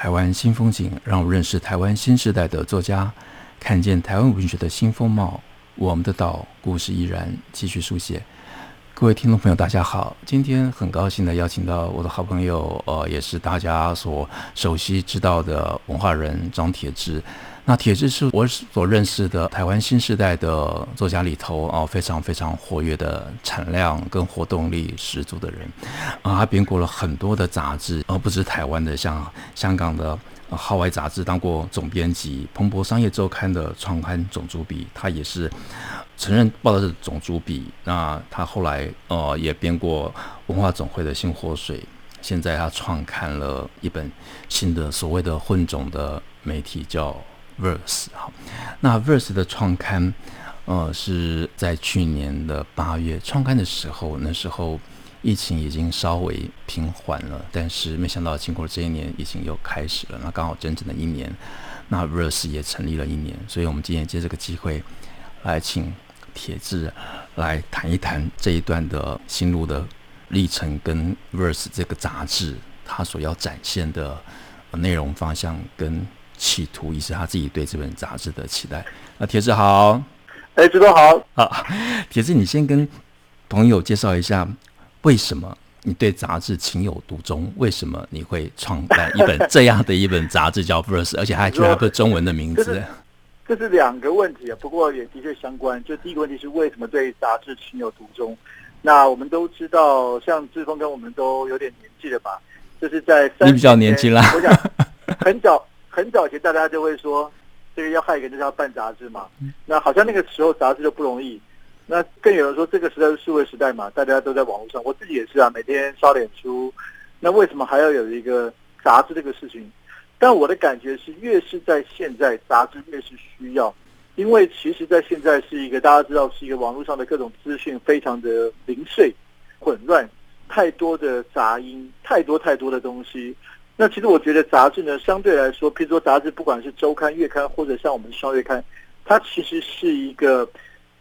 台湾新风景，让我认识台湾新时代的作家，看见台湾文学的新风貌。我们的岛故事依然继续书写。各位听众朋友，大家好，今天很高兴的邀请到我的好朋友，呃，也是大家所熟悉知道的文化人张铁志。那铁志是我所认识的台湾新时代的作家里头啊，非常非常活跃的产量跟活动力十足的人啊，他编过了很多的杂志，而不止台湾的，像香港的《号外》杂志当过总编辑，彭博商业周刊的创刊总主笔，他也是承认报道的总主笔。那他后来呃也编过文化总会的新活水，现在他创刊了一本新的所谓的混种的媒体叫。Verse 好，那 Verse 的创刊，呃，是在去年的八月创刊的时候，那时候疫情已经稍微平缓了，但是没想到经过这一年，疫情又开始了。那刚好整整的一年，那 Verse 也成立了一年，所以我们今天借这个机会来请铁志来谈一谈这一段的心路的历程，跟 Verse 这个杂志它所要展现的内容方向跟。企图，以及他自己对这本杂志的期待。那铁志好，哎，志哥好。啊，铁志，你先跟朋友介绍一下，为什么你对杂志情有独钟？为什么你会创办一本这样的一本杂志叫《Verse》，而且还居然不是中文的名字？这是两个问题啊，不过也的确相关。就第一个问题是为什么对杂志情有独钟？那我们都知道，像志峰跟我们都有点年纪了吧？就是在你比较年轻啦，我想很早。很早前，大家就会说，这个要害一个人就是要办杂志嘛。那好像那个时候杂志就不容易。那更有人说，这个时代是数位时代嘛，大家都在网络上。我自己也是啊，每天刷脸书。那为什么还要有一个杂志这个事情？但我的感觉是，越是在现在，杂志越是需要，因为其实在现在是一个大家知道是一个网络上的各种资讯非常的零碎、混乱，太多的杂音，太多太多的东西。那其实我觉得杂志呢，相对来说，譬如说杂志，不管是周刊、月刊，或者像我们双月刊，它其实是一个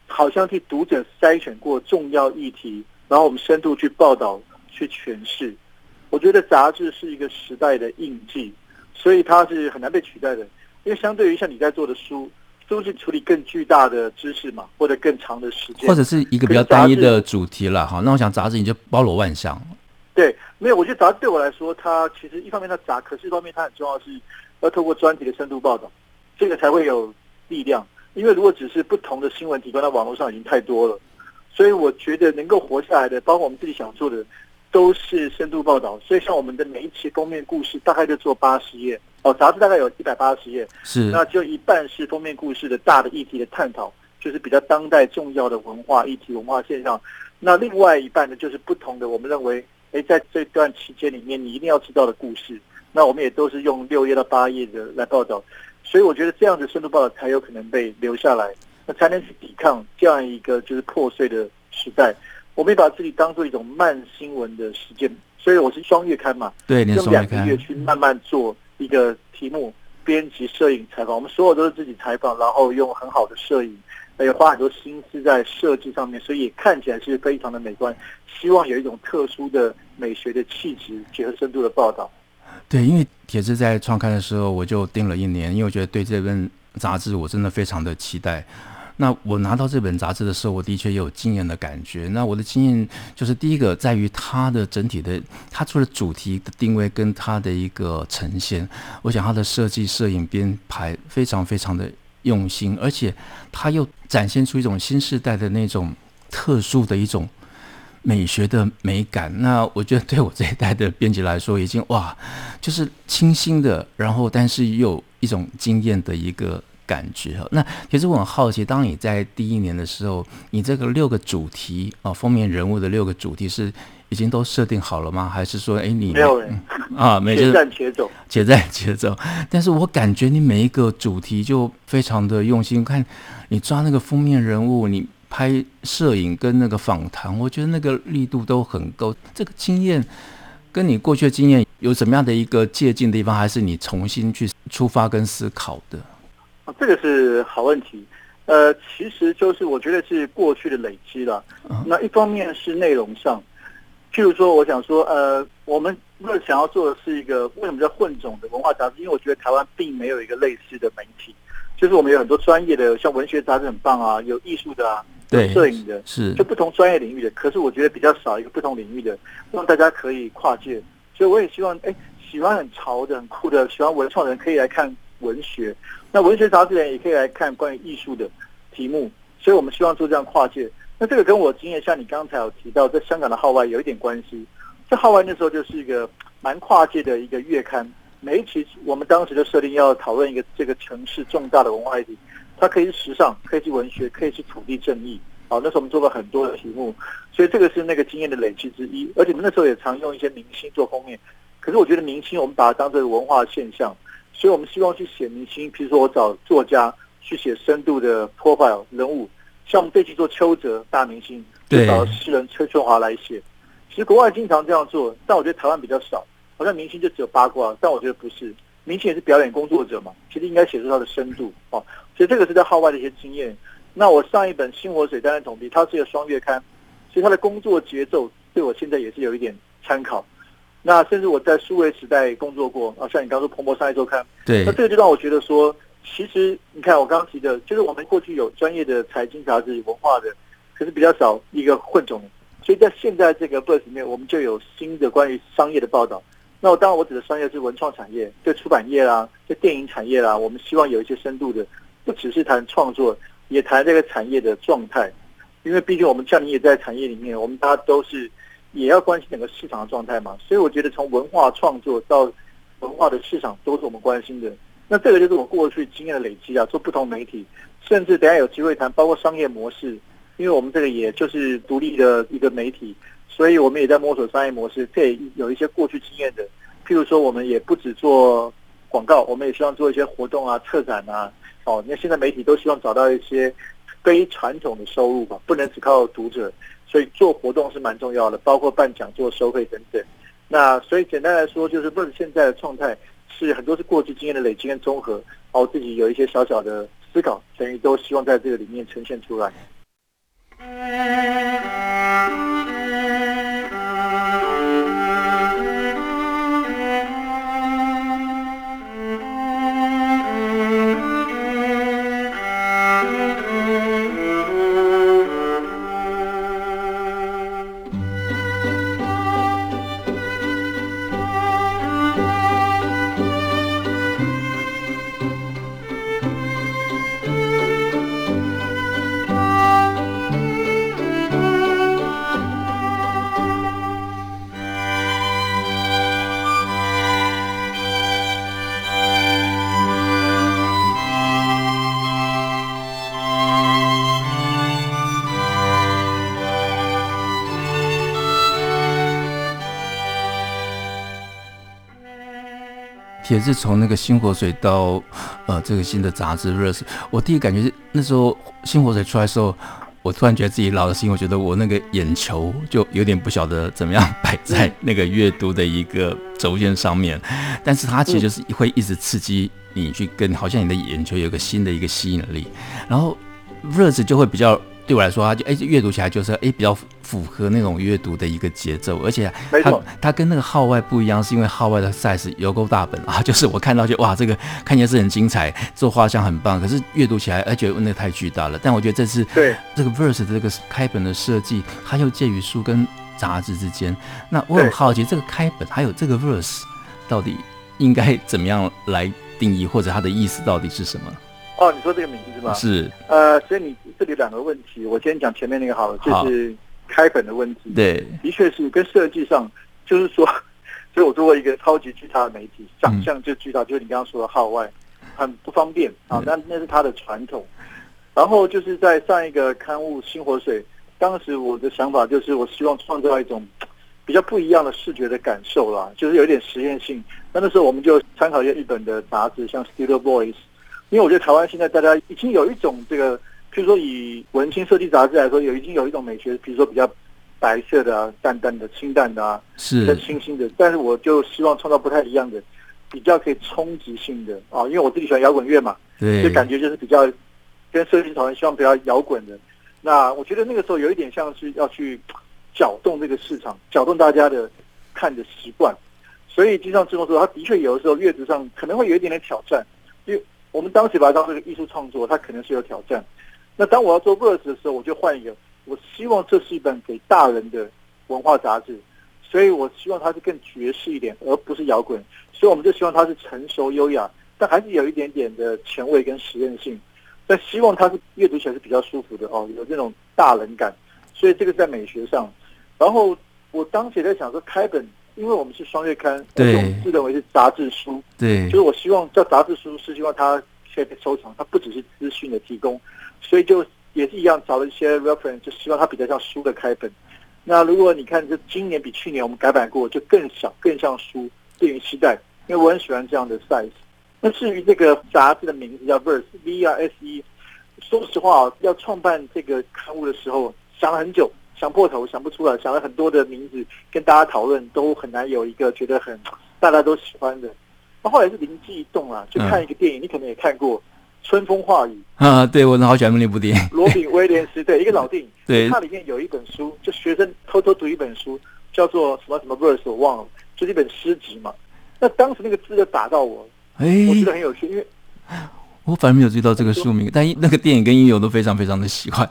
好像替读者筛选过重要议题，然后我们深度去报道、去诠释。我觉得杂志是一个时代的印记，所以它是很难被取代的。因为相对于像你在做的书，都是处理更巨大的知识嘛，或者更长的时间，或者是一个比较单一的主题了哈。那我想杂志你就包罗万象。对，没有，我觉得杂志对我来说，它其实一方面它杂，可是一方面它很重要是要透过专题的深度报道，这个才会有力量。因为如果只是不同的新闻提供在网络上已经太多了，所以我觉得能够活下来的，包括我们自己想做的，都是深度报道。所以像我们的每一期封面故事，大概就做八十页哦，杂志大概有一百八十页，是，那就一半是封面故事的大的议题的探讨，就是比较当代重要的文化议题、文化现象。那另外一半呢，就是不同的，我们认为。诶，在这段期间里面，你一定要知道的故事，那我们也都是用六页到八页的来报道，所以我觉得这样的深度报道才有可能被留下来，那才能去抵抗这样一个就是破碎的时代。我们也把自己当做一种慢新闻的实践，所以我是双月刊嘛，对，你用两个月去慢慢做一个题目，编辑、摄影、采访，我们所有都是自己采访，然后用很好的摄影。也花很多心思在设计上面，所以也看起来是非常的美观。希望有一种特殊的美学的气质，结合深度的报道。对，因为铁志在创刊的时候，我就订了一年，因为我觉得对这本杂志我真的非常的期待。那我拿到这本杂志的时候，我的确也有惊艳的感觉。那我的经验就是，第一个在于它的整体的，它除了主题的定位跟它的一个呈现，我想它的设计、摄影、编排非常非常的。用心，而且它又展现出一种新时代的那种特殊的一种美学的美感。那我觉得对我这一代的编辑来说，已经哇，就是清新的，然后但是又有一种惊艳的一个感觉。那其实我很好奇，当你在第一年的时候，你这个六个主题啊，封面人物的六个主题是已经都设定好了吗？还是说，哎，你没有人、嗯、啊？没且战且走，且战且走。但是我感觉你每一个主题就非常的用心，看你抓那个封面人物，你拍摄影跟那个访谈，我觉得那个力度都很够。这个经验跟你过去的经验有什么样的一个借鉴的地方，还是你重新去出发跟思考的？啊，这个是好问题。呃，其实就是我觉得是过去的累积了。那一方面是内容上。譬如说，我想说，呃，我们如果想要做的是一个为什么叫混种的文化杂志？因为我觉得台湾并没有一个类似的媒体，就是我们有很多专业的，像文学杂志很棒啊，有艺术的啊，有摄影的，是就不同专业领域的。可是我觉得比较少一个不同领域的，让大家可以跨界。所以我也希望，哎，喜欢很潮的、很酷的，喜欢文创的人可以来看文学。那文学杂志也可以来看关于艺术的题目。所以我们希望做这样跨界。那这个跟我经验，像你刚才有提到，在香港的号外有一点关系。这号外那时候就是一个蛮跨界的一个月刊，每一期我们当时就设定要讨论一个这个城市重大的文化议题，它可以是时尚，可以是文学，可以是土地正义。好，那时候我们做了很多的题目，所以这个是那个经验的累积之一。而且那时候也常用一些明星做封面，可是我觉得明星我们把它当成文化现象，所以我们希望去写明星，比如说我找作家去写深度的 profile 人物。像我们这期做邱泽大明星，就找诗人崔春华来写。其实国外经常这样做，但我觉得台湾比较少。好像明星就只有八卦，但我觉得不是，明星也是表演工作者嘛。其实应该写出他的深度哦。所以这个是在号外的一些经验。那我上一本《星火水》担任统笔，它是一个双月刊，所以它的工作节奏对我现在也是有一点参考。那甚至我在数位时代工作过啊，像你刚刚说《彭博商业周刊》，对，那这个就让我觉得说。其实你看，我刚刚提的，就是我们过去有专业的财经杂志、文化的，可是比较少一个混种。所以在现在这个 Verse 里面，我们就有新的关于商业的报道。那我当然我指的商业是文创产业，就出版业啦，就电影产业啦，我们希望有一些深度的，不只是谈创作，也谈这个产业的状态。因为毕竟我们像你也在产业里面，我们大家都是也要关心整个市场的状态嘛。所以我觉得从文化创作到文化的市场，都是我们关心的。那这个就是我过去经验的累积啊，做不同媒体，甚至等下有机会谈，包括商业模式，因为我们这个也就是独立的一个媒体，所以我们也在摸索商业模式。这也有一些过去经验的，譬如说，我们也不只做广告，我们也希望做一些活动啊、策展啊。哦，那现在媒体都希望找到一些非传统的收入吧，不能只靠读者，所以做活动是蛮重要的，包括办讲座、收费等等。那所以简单来说，就是问现在的状态。是很多是过去经验的累积跟综合，然后自己有一些小小的思考，等于都希望在这个里面呈现出来。也是从那个星火水到呃这个新的杂志《热史》，我第一感觉是那时候星火水出来的时候，我突然觉得自己老了，是因为我觉得我那个眼球就有点不晓得怎么样摆在那个阅读的一个轴线上面，但是它其实就是会一直刺激你去跟，好像你的眼球有个新的一个吸引力，然后《热史》就会比较。对我来说，它就哎，阅读起来就是哎，比较符合那种阅读的一个节奏，而且它它跟那个号外不一样，是因为号外的 size 有够大本 啊，就是我看到就哇，这个看起来是很精彩，做画像很棒，可是阅读起来哎，觉得那个太巨大了。但我觉得这次对这个 verse 的这个开本的设计，它又介于书跟杂志之间。那我很好奇，这个开本还有这个 verse 到底应该怎么样来定义，或者它的意思到底是什么？哦，你说这个名字是吗？是。呃，所以你这里两个问题，我先讲前面那个好了，就是开本的问题。对，的确是跟设计上，就是说，所以我作为一个超级巨大的媒体，长相就巨大，就是你刚刚说的号外。很不方便啊。那那是他的传统。然后就是在上一个刊物《新火水》，当时我的想法就是，我希望创造一种比较不一样的视觉的感受啦，就是有一点实验性。那那时候我们就参考一些日本的杂志，像《Studio Boys》，因为我觉得台湾现在大家已经有一种这个，譬如说以文青设计杂志来说，有已经有一种美学，比如说比较白色的啊、淡淡的、清淡的啊，是比较清新的。但是我就希望创造不太一样的，比较可以冲击性的啊，因为我自己喜欢摇滚乐嘛，对，就感觉就是比较。跟设计讨论，希望比较摇滚的。那我觉得那个时候有一点像是要去搅动这个市场，搅动大家的看的习惯。所以就像志峰说，他的确有的时候月子上可能会有一点点挑战，因为我们当时把它当这个艺术创作，它可能是有挑战。那当我要做 Verse 的时候，我就换一个，我希望这是一本给大人的文化杂志，所以我希望它是更爵士一点，而不是摇滚。所以我们就希望它是成熟优雅，但还是有一点点的前卫跟实验性。但希望它是阅读起来是比较舒服的哦，有这种大人感，所以这个在美学上。然后我当时也在想说，开本，因为我们是双月刊，对，我们自认为是杂志书，对，就是我希望叫杂志书是希望它可以被收藏，它不只是资讯的提供，所以就也是一样找了一些 reference，就希望它比较像书的开本。那如果你看就今年比去年我们改版过，就更小，更像书，便于期待，因为我很喜欢这样的 size。那至于这个杂志的名字叫 Verse，V R S E。说实话，要创办这个刊物的时候，想了很久，想破头，想不出来，想了很多的名字跟大家讨论，都很难有一个觉得很大家都喜欢的。那后来是灵机一动啊，就看一个电影，嗯、你可能也看过《春风化雨》啊，对，我好喜欢那部电影。罗宾威廉斯对一个老电影，对，它里面有一本书，就学生偷偷读一本书，叫做什么什么 Verse，我忘了，就是一本诗集嘛。那当时那个字就打到我。哎，我觉得很有趣，因为我反而没有注意到这个书名，但那个电影跟音乐我都非常非常的喜欢。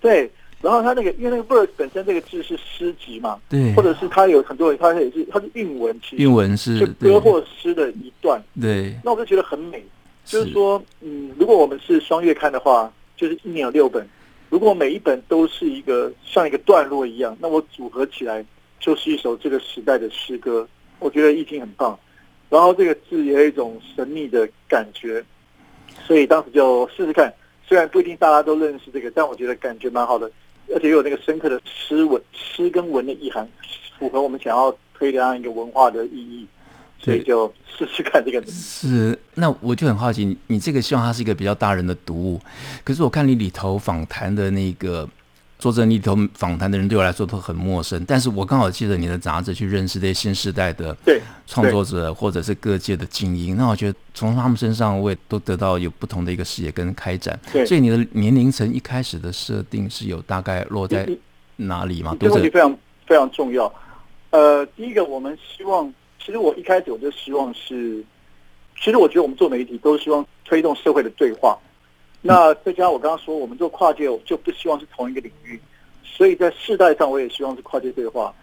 对，然后他那个，因为那个 verse 本身这个字是诗集嘛，对，或者是它有很多人，他也是它是韵文，其实韵文是就歌或诗的一段。对，那我就觉得很美，就是说，嗯，如果我们是双月刊的话，就是一年有六本，如果每一本都是一个像一个段落一样，那我组合起来就是一首这个时代的诗歌，我觉得意境很棒。然后这个字也有一种神秘的感觉，所以当时就试试看。虽然不一定大家都认识这个，但我觉得感觉蛮好的，而且又有那个深刻的诗文、诗跟文的意涵，符合我们想要推的这样一个文化的意义，所以就试试看这个。是，那我就很好奇，你你这个希望它是一个比较大人的读物，可是我看你里头访谈的那个。说真的，里头访谈的人对我来说都很陌生，但是我刚好借着你的杂志去认识这些新时代的创作者，或者是各界的精英。那我觉得从他们身上，我也都得到有不同的一个视野跟开展。对，所以你的年龄层一开始的设定是有大概落在哪里吗？这个问题非常非常重要。呃，第一个，我们希望，其实我一开始我就希望是，其实我觉得我们做媒体都希望推动社会的对话。那再加上我刚刚说，我们做跨界就不希望是同一个领域，所以在世代上我也希望是跨界对话。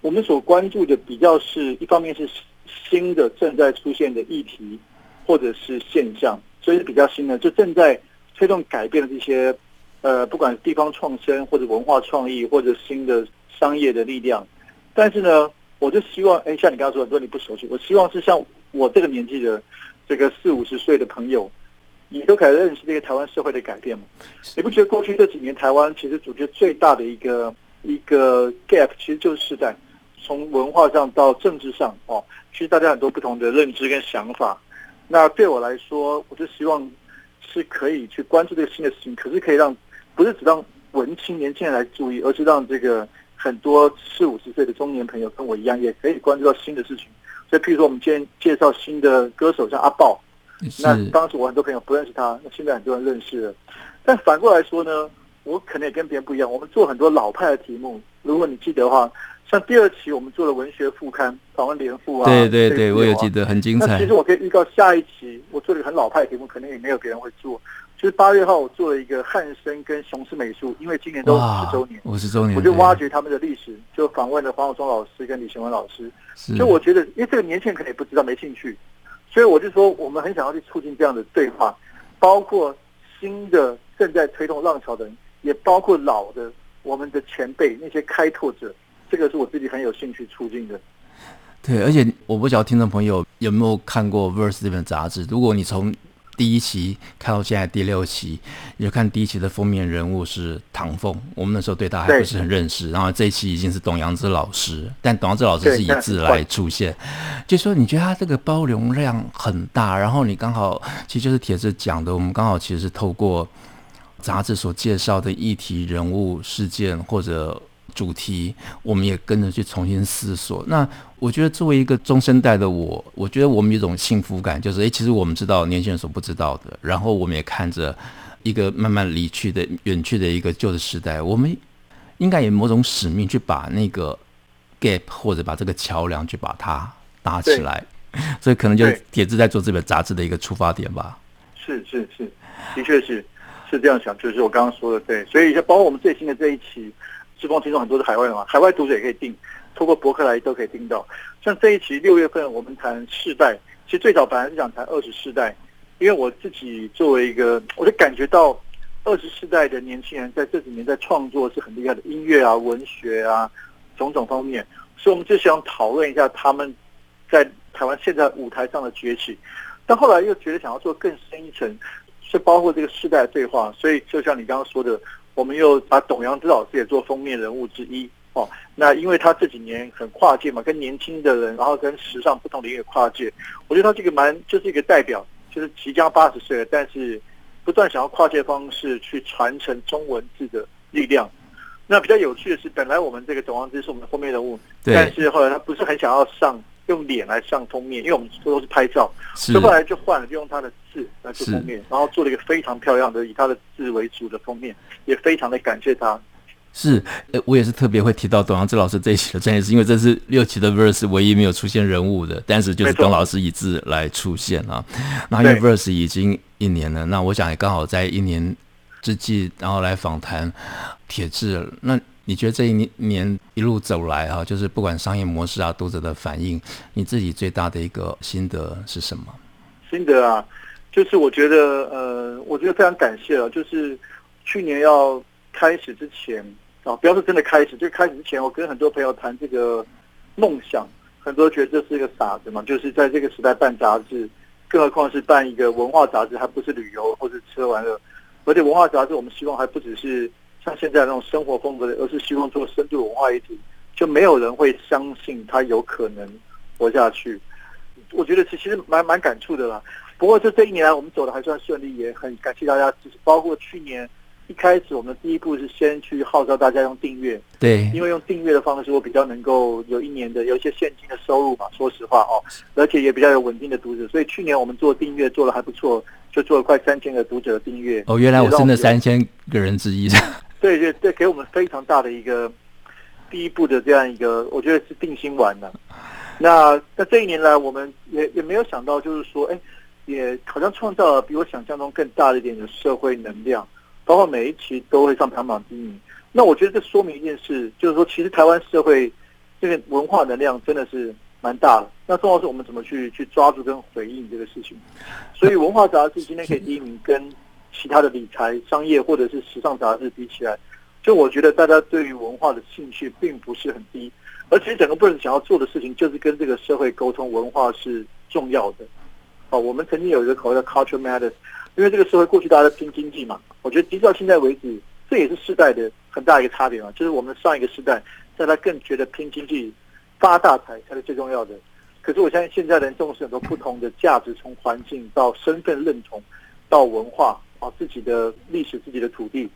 我们所关注的比较是一方面是新的正在出现的议题或者是现象，所以比较新的，就正在推动改变的这些呃，不管是地方创生或者文化创意或者新的商业的力量。但是呢，我就希望，哎，像你刚刚说很多你不熟悉，我希望是像我这个年纪的这个四五十岁的朋友。你都开始认识这个台湾社会的改变嘛？你不觉得过去这几年台湾其实主角最大的一个一个 gap 其实就是在，从文化上到政治上哦，其实大家很多不同的认知跟想法。那对我来说，我就希望是可以去关注这个新的事情，可是可以让不是只让文青年轻人来注意，而是让这个很多四五十岁的中年朋友跟我一样，也可以关注到新的事情。所以，譬如说我们今天介绍新的歌手，像阿爆。那当时我很多朋友不认识他，那现在很多人认识了。但反过来说呢，我可能也跟别人不一样。我们做很多老派的题目，如果你记得的话，像第二期我们做了文学副刊，访问联副啊。对对对，我也记得很精彩。那其实我可以预告下一期，我做了一个很老派的题目，可能也没有别人会做。就是八月号我做了一个汉生跟雄狮美术，因为今年都五十周年，五十周年，我就挖掘他们的历史，就访问了黄晓忠老师跟李贤文老师。所以我觉得，因为这个年轻人可能也不知道，没兴趣。所以我就说，我们很想要去促进这样的对话，包括新的正在推动浪潮的人，也包括老的我们的前辈那些开拓者，这个是我自己很有兴趣促进的。对，而且我不晓得听众朋友有没有看过《Verse》这本杂志。如果你从第一期看到现在第六期，你就看第一期的封面人物是唐凤，我们那时候对他还不是很认识，然后这一期已经是董阳之老师，但董阳之老师是以字来出现，就说你觉得他这个包容量很大，然后你刚好其实就是帖子讲的，我们刚好其实是透过杂志所介绍的议题、人物、事件或者。主题，我们也跟着去重新思索。那我觉得，作为一个中生代的我，我觉得我们有一种幸福感，就是诶，其实我们知道年轻人所不知道的。然后我们也看着一个慢慢离去的、远去的一个旧的时代，我们应该有某种使命去把那个 gap 或者把这个桥梁去把它搭起来。所以可能就是铁子在做这本杂志的一个出发点吧。是是是，的确是是这样想，就是我刚刚说的对。所以就包括我们最新的这一期。志峰听众很多是海外的嘛，海外读者也可以订，透过博客来都可以订到。像这一期六月份我们谈世代，其实最早本来是想谈二十世代，因为我自己作为一个，我就感觉到二十世代的年轻人在这几年在创作是很厉害的，音乐啊、文学啊种种方面，所以我们就想讨论一下他们在台湾现在舞台上的崛起。但后来又觉得想要做更深一层，是包括这个世代的对话，所以就像你刚刚说的。我们又把董阳之老师也做封面人物之一哦。那因为他这几年很跨界嘛，跟年轻的人，然后跟时尚不同领域跨界，我觉得他这个蛮就是一个代表，就是即将八十岁了，但是不断想要跨界方式去传承中文字的力量。那比较有趣的是，本来我们这个董阳之是我们的封面人物，但是后来他不是很想要上。用脸来上封面，因为我们都是拍照，所以后来就换了，就用他的字来做封面，然后做了一个非常漂亮的以他的字为主的封面，也非常的感谢他。是，我也是特别会提到董阳志老师这一期的专业，是因为这是六期的 Verse 唯一没有出现人物的，但是就是董老师以字来出现啊。那因为 Verse 已经一年了，那我想也刚好在一年之际，然后来访谈铁志，那。你觉得这一年年一路走来哈，就是不管商业模式啊，读者的反应，你自己最大的一个心得是什么？心得啊，就是我觉得呃，我觉得非常感谢啊，就是去年要开始之前啊，不要说真的开始，就开始之前，我跟很多朋友谈这个梦想，很多觉得这是一个傻子嘛，就是在这个时代办杂志，更何况是办一个文化杂志，还不是旅游或者吃喝玩乐，而且文化杂志我们希望还不只是。像现在那种生活风格的，而是希望做深度文化议题，就没有人会相信他有可能活下去。我觉得其实蛮蛮感触的啦。不过就这一年来，我们走的还算顺利，也很感谢大家。就是包括去年一开始，我们第一步是先去号召大家用订阅，对，因为用订阅的方式，我比较能够有一年的有一些现金的收入嘛。说实话哦，而且也比较有稳定的读者，所以去年我们做订阅做的还不错，就做了快三千个读者的订阅。哦，原来我是那三千个人之一。对对对，给我们非常大的一个第一步的这样一个，我觉得是定心丸的。那那这一年来，我们也也没有想到，就是说，哎，也好像创造了比我想象中更大的一点的社会能量，包括每一期都会上排行榜第一名。那我觉得这说明一件事，就是说，其实台湾社会这个文化能量真的是蛮大的。那重要是我们怎么去去抓住跟回应这个事情。所以文化杂志今天可以第一名，跟其他的理财、商业或者是时尚杂志比起来，就我觉得大家对于文化的兴趣并不是很低，而且整个布伦想要做的事情就是跟这个社会沟通，文化是重要的。哦，我们曾经有一个口号叫 Culture Matters，因为这个社会过去大家都拼经济嘛，我觉得直到现在为止，这也是世代的很大一个差别嘛，就是我们上一个时代，在他更觉得拼经济、发大财才是最重要的。可是我相信现在人重视很多不同的价值，从环境到身份认同到文化。啊，自己的历史、自己的土地，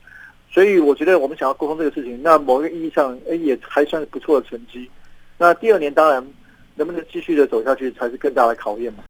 所以我觉得我们想要沟通这个事情，那某一个意义上，哎，也还算是不错的成绩。那第二年当然能不能继续的走下去，才是更大的考验嘛。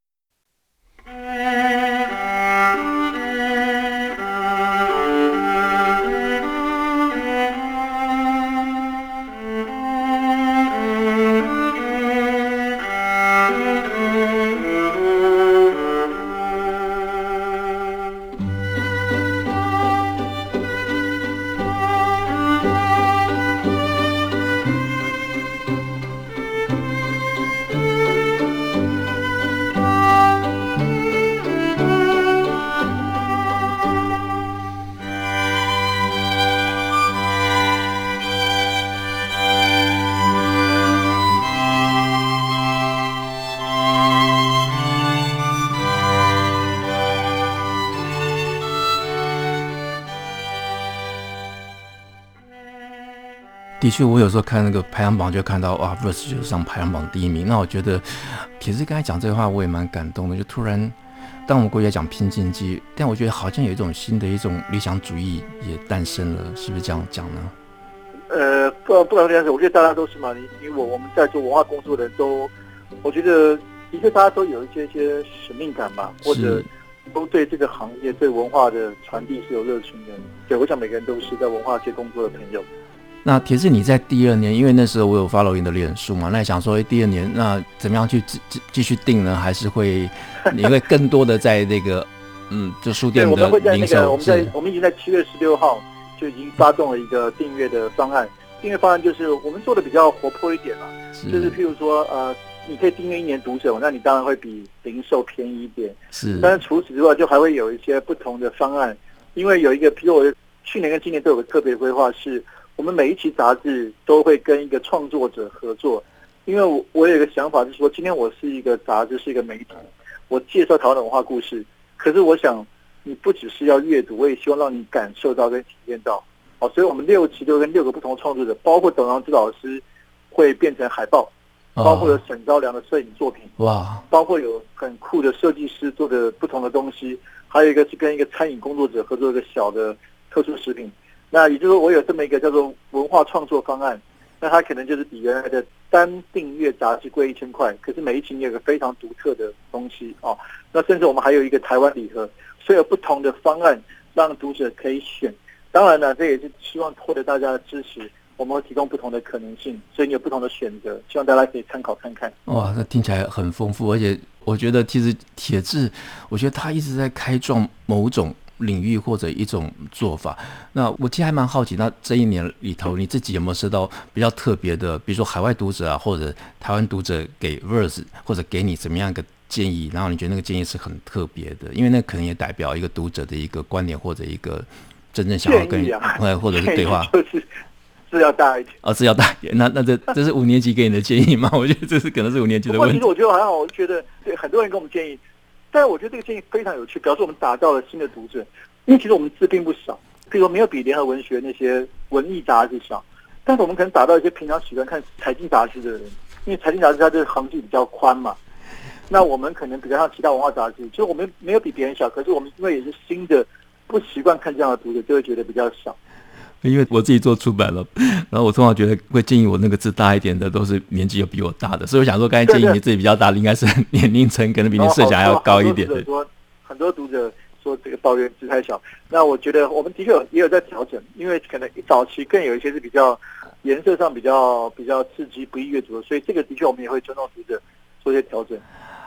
的确，我有时候看那个排行榜，就看到哇，Verse 就是上排行榜第一名。那我觉得铁志刚才讲这个话，我也蛮感动的。就突然，当我们国家讲拼经济，但我觉得好像有一种新的一种理想主义也诞生了，是不是这样讲呢？呃，不不管怎样子，我觉得大家都是嘛，你你我我们在做文化工作的都，我觉得的确大家都有一些一些使命感吧，或者都对这个行业对文化的传递是有热情的。对，我想每个人都是在文化界工作的朋友。那铁志，你在第二年，因为那时候我有 follow 你的脸书嘛，那想说，哎，第二年那怎么样去继继继续定呢？还是会 你会更多的在那个嗯，就书店的零售？我们会在那个我们在我们已经在七月十六号就已经发动了一个订阅的方案。订阅方案就是我们做的比较活泼一点嘛，是就是譬如说呃，你可以订阅一年读者，那你当然会比零售便宜一点。是，但是除此之外，就还会有一些不同的方案，因为有一个，譬如我去年跟今年都有个特别规划是。我们每一期杂志都会跟一个创作者合作，因为我我有一个想法，就是说，今天我是一个杂志，是一个媒体，我介绍台湾的文化故事。可是我想，你不只是要阅读，我也希望让你感受到跟体验到。好，所以我们六期都跟六个不同的创作者，包括董阳之老师会变成海报，包括有沈昭良的摄影作品，哇，包括有很酷的设计师做的不同的东西，还有一个是跟一个餐饮工作者合作一个小的特殊食品。那也就是说，我有这么一个叫做文化创作方案，那它可能就是比原来的单订阅杂志贵一千块，可是每一期你有个非常独特的东西哦。那甚至我们还有一个台湾礼盒，所以有不同的方案让读者可以选。当然呢，这也是希望获得大家的支持，我们会提供不同的可能性，所以你有不同的选择，希望大家可以参考看看。哇，那听起来很丰富，而且我觉得其实铁志，我觉得他一直在开创某种。领域或者一种做法，那我其实还蛮好奇，那这一年里头你自己有没有收到比较特别的，比如说海外读者啊，或者台湾读者给 Verse 或者给你怎么样一个建议，然后你觉得那个建议是很特别的，因为那可能也代表一个读者的一个观点或者一个真正想要跟你、啊、或者是 对话，就是字要大一点哦，字要大一点。那那这这是五年级给你的建议吗？我觉得这是可能是五年级的问题。其实我觉得还好，我觉得对很多人给我们建议。但是我觉得这个建议非常有趣，表示我们打造了新的读者。因为其实我们字并不少，比如说没有比联合文学那些文艺杂志少，但是我们可能打到一些平常喜欢看财经杂志的人，因为财经杂志它这个行距比较宽嘛。那我们可能比较像其他文化杂志，其实我们没有比别人小，可是我们因为也是新的，不习惯看这样的读者，就会觉得比较少。因为我自己做出版了，然后我通常觉得会建议我那个字大一点的，都是年纪有比我大的，所以我想说，刚才建议你自己比较大的，应该是 年龄层可能比你设想还要高一点的。说很多读者说这个抱怨字太小，那我觉得我们的确也有在调整，因为可能早期更有一些是比较颜色上比较比较刺激不易阅读的，所以这个的确我们也会尊重读者做一些调整。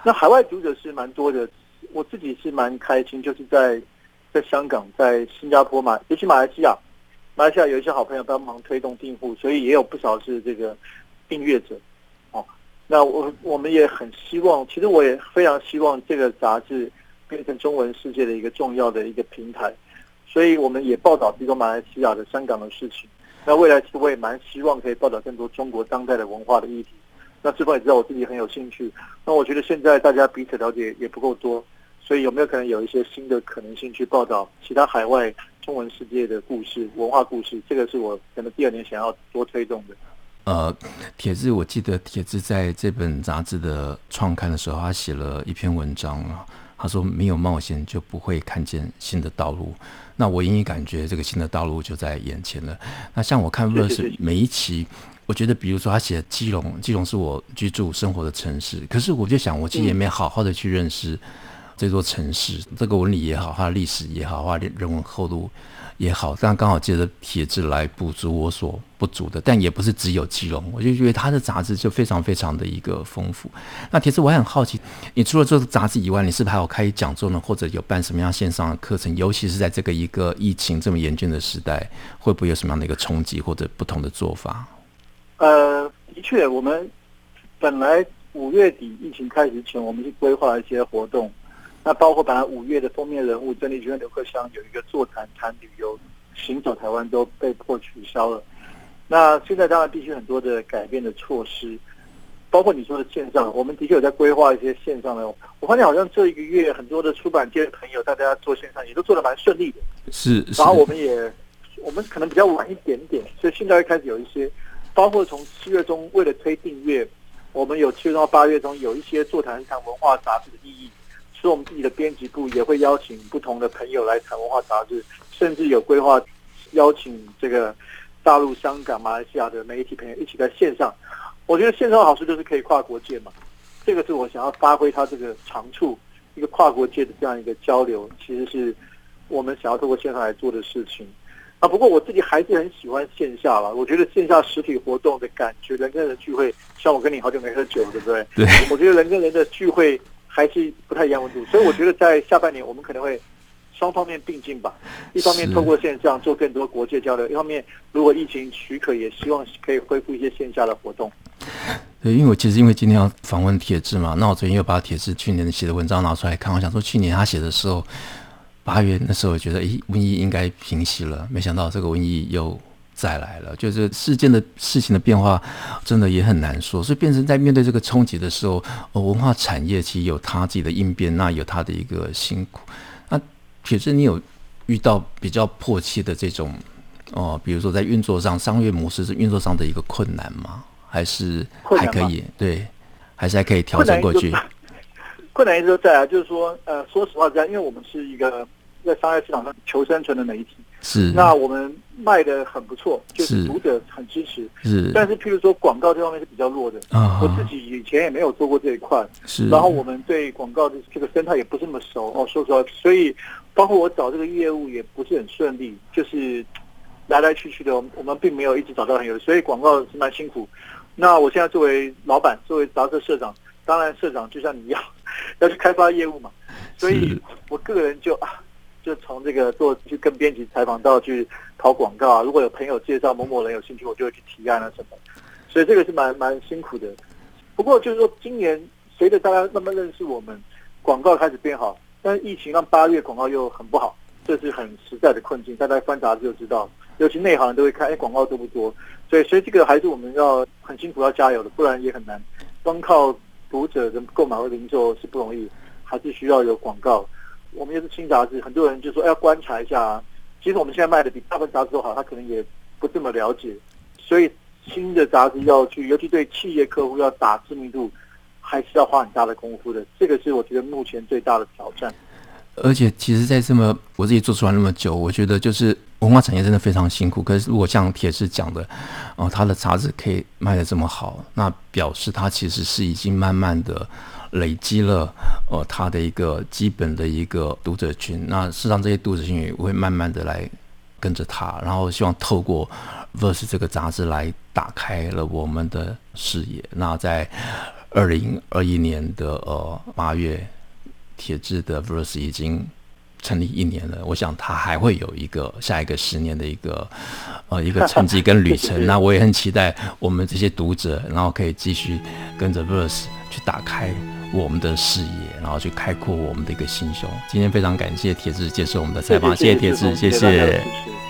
那海外读者是蛮多的，我自己是蛮开心，就是在在香港、在新加坡嘛，尤其马来西亚。马来西亚有一些好朋友帮忙推动订户，所以也有不少是这个订阅者。哦，那我我们也很希望，其实我也非常希望这个杂志变成中文世界的一个重要的一个平台。所以我们也报道这个马来西亚的、香港的事情。那未来其实我也蛮希望可以报道更多中国当代的文化的议题。那志峰也知道我自己很有兴趣。那我觉得现在大家彼此了解也不够多，所以有没有可能有一些新的可能性去报道其他海外？中文世界的故事、文化故事，这个是我可能第二年想要多推动的。呃，铁子，我记得铁子在这本杂志的创刊的时候，他写了一篇文章啊，他说：“没有冒险就不会看见新的道路。”那我隐隐感觉这个新的道路就在眼前了。那像我看 Verse 每一期，我觉得比如说他写基隆，基隆是我居住生活的城市，可是我就想，我其实也没好好的去认识。这座城市，这个纹理也好，它的历史也好，它的人文厚度也好，但刚好借着铁志来补足我所不足的，但也不是只有基隆，我就觉得他的杂志就非常非常的一个丰富。那铁志，我还很好奇，你除了这个杂志以外，你是不是还有开讲座呢，或者有办什么样线上的课程？尤其是在这个一个疫情这么严峻的时代，会不会有什么样的一个冲击或者不同的做法？呃，的确，我们本来五月底疫情开始前，我们去规划一些活动。那包括本来五月的封面人物曾丽君、刘克襄有一个座谈谈旅游、行走台湾都被迫取消了。那现在当然必须很多的改变的措施，包括你说的线上，我们的确有在规划一些线上的。我发现好像这一个月很多的出版界的朋友，大家做线上也都做得蛮顺利的。是，然后我们也我们可能比较晚一点点，所以现在会开始有一些包括从七月中为了推订阅，我们有七月中到八月中有一些座谈谈文化杂志的意义，我们自己的编辑部也会邀请不同的朋友来谈文化杂志，甚至有规划邀请这个大陆、香港、马来西亚的媒体朋友一起在线上。我觉得线上的好处就是可以跨国界嘛，这个是我想要发挥它这个长处，一个跨国界的这样一个交流，其实是我们想要透过线上来做的事情。啊，不过我自己还是很喜欢线下了。我觉得线下实体活动的感觉，人跟人聚会，像我跟你好久没喝酒，对不对？对。我觉得人跟人的聚会还是不太一样温度，所以我觉得在下半年我们可能会双方面并进吧。一方面透过线上做更多国际交流，一方面如果疫情许可，也希望可以恢复一些线下的活动。对，因为我其实因为今天要访问铁志嘛，那我昨天又把铁志去年写的文章拿出来看，我想说去年他写的时候。八月那时候，我觉得，诶，瘟疫应该平息了，没想到这个瘟疫又再来了。就是事件的事情的变化，真的也很难说。所以，变成在面对这个冲击的时候，哦，文化产业其实有它自己的应变，那有它的一个辛苦。那铁志，你有遇到比较迫切的这种哦，比如说在运作上，商业模式是运作上的一个困难吗？还是还可以？对，还是还可以调整过去？困难 一直都在啊，就是说，呃，说实话，这样，因为我们是一个。在商业市场上求生存的媒体是，那我们卖的很不错，就是读者很支持是。但是譬如说广告这方面是比较弱的啊，我自己以前也没有做过这一块是。然后我们对广告的这个生态也不是那么熟哦，说实话，所以包括我找这个业务也不是很顺利，就是来来去去的，我们并没有一直找到很有，所以广告是蛮辛苦。那我现在作为老板，作为杂志社长，当然社长就像你一样 要去开发业务嘛，所以我个人就啊。就从这个做去跟编辑采访到去跑广告啊，如果有朋友介绍某某人有兴趣，我就会去提案啊什么。所以这个是蛮蛮辛苦的。不过就是说，今年随着大家慢慢认识我们，广告开始变好，但是疫情让八月广告又很不好，这是很实在的困境。大家翻杂志就知道，尤其内行都会看，哎，广告多不多？所以，所以这个还是我们要很辛苦要加油的，不然也很难。光靠读者的购买和零售是不容易，还是需要有广告。我们也是新杂志，很多人就说要观察一下。其实我们现在卖的比大部分杂志都好，他可能也不这么了解。所以新的杂志要去，尤其对企业客户要打知名度，还是要花很大的功夫的。这个是我觉得目前最大的挑战。而且，其实，在这么我自己做出来那么久，我觉得就是文化产业真的非常辛苦。可是，如果像铁志讲的，哦，他的杂志可以卖得这么好，那表示他其实是已经慢慢的。累积了呃，他的一个基本的一个读者群，那事实上这些读者群也会慢慢的来跟着他，然后希望透过 Verse 这个杂志来打开了我们的视野。那在二零二一年的呃八月，铁质的 Verse 已经成立一年了，我想他还会有一个下一个十年的一个呃一个成绩跟旅程。那我也很期待我们这些读者，然后可以继续跟着 Verse 去打开。我们的视野，然后去开阔我们的一个心胸。今天非常感谢铁志接受我们的采访，谢谢铁志，谢谢。谢谢。